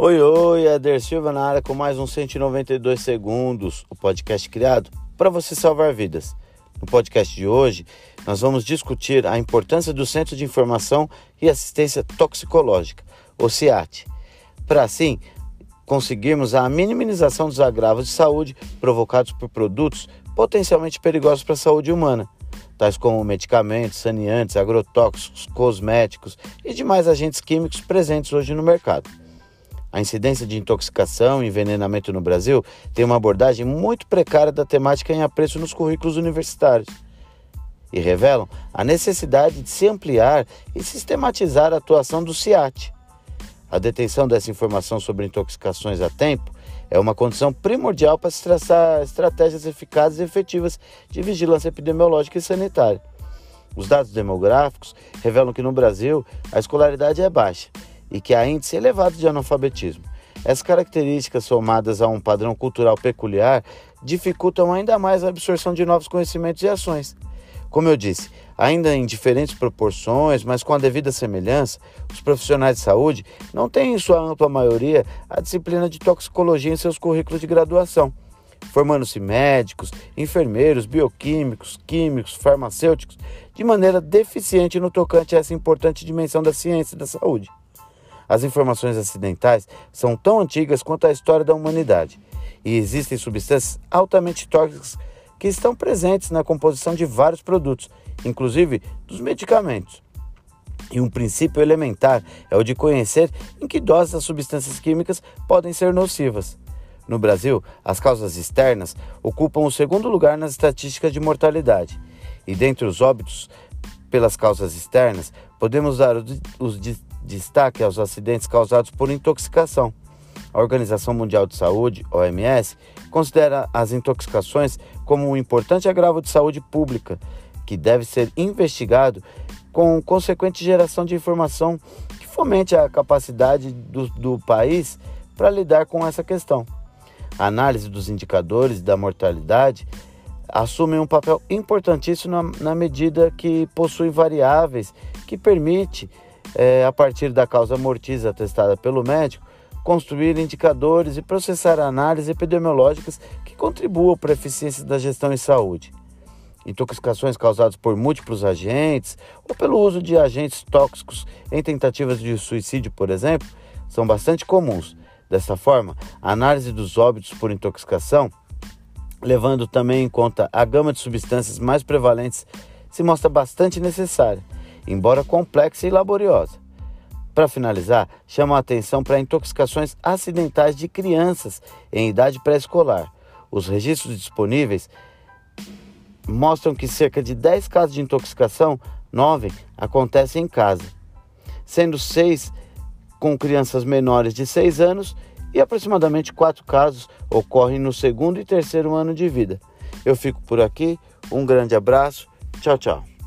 Oi, oi, Eder Silva na área com mais um 192 segundos, o podcast criado para você salvar vidas. No podcast de hoje, nós vamos discutir a importância do Centro de Informação e Assistência Toxicológica, o CIAT, para assim conseguirmos a minimização dos agravos de saúde provocados por produtos potencialmente perigosos para a saúde humana, tais como medicamentos, saneantes, agrotóxicos, cosméticos e demais agentes químicos presentes hoje no mercado. A incidência de intoxicação e envenenamento no Brasil tem uma abordagem muito precária da temática em apreço nos currículos universitários e revelam a necessidade de se ampliar e sistematizar a atuação do CIAT. A detenção dessa informação sobre intoxicações a tempo é uma condição primordial para se traçar estratégias eficazes e efetivas de vigilância epidemiológica e sanitária. Os dados demográficos revelam que no Brasil a escolaridade é baixa e que há índice elevado de analfabetismo. Essas características, somadas a um padrão cultural peculiar, dificultam ainda mais a absorção de novos conhecimentos e ações. Como eu disse, ainda em diferentes proporções, mas com a devida semelhança, os profissionais de saúde não têm, em sua ampla maioria, a disciplina de toxicologia em seus currículos de graduação, formando-se médicos, enfermeiros, bioquímicos, químicos, farmacêuticos, de maneira deficiente no tocante a essa importante dimensão da ciência da saúde. As informações acidentais são tão antigas quanto a história da humanidade e existem substâncias altamente tóxicas que estão presentes na composição de vários produtos, inclusive dos medicamentos. E um princípio elementar é o de conhecer em que doses as substâncias químicas podem ser nocivas. No Brasil, as causas externas ocupam o segundo lugar nas estatísticas de mortalidade. E dentre os óbitos pelas causas externas, podemos dar os destaque aos acidentes causados por intoxicação. A Organização Mundial de Saúde, OMS, considera as intoxicações como um importante agravo de saúde pública, que deve ser investigado com consequente geração de informação que fomente a capacidade do, do país para lidar com essa questão. A análise dos indicadores da mortalidade assume um papel importantíssimo na, na medida que possui variáveis que permite é, a partir da causa mortis atestada pelo médico, construir indicadores e processar análises epidemiológicas que contribuam para a eficiência da gestão em saúde. Intoxicações causadas por múltiplos agentes ou pelo uso de agentes tóxicos em tentativas de suicídio, por exemplo, são bastante comuns. Dessa forma, a análise dos óbitos por intoxicação, levando também em conta a gama de substâncias mais prevalentes, se mostra bastante necessária embora complexa e laboriosa. Para finalizar, chamo a atenção para intoxicações acidentais de crianças em idade pré-escolar. Os registros disponíveis mostram que cerca de 10 casos de intoxicação, 9 acontecem em casa, sendo 6 com crianças menores de 6 anos e aproximadamente 4 casos ocorrem no segundo e terceiro ano de vida. Eu fico por aqui, um grande abraço, tchau, tchau.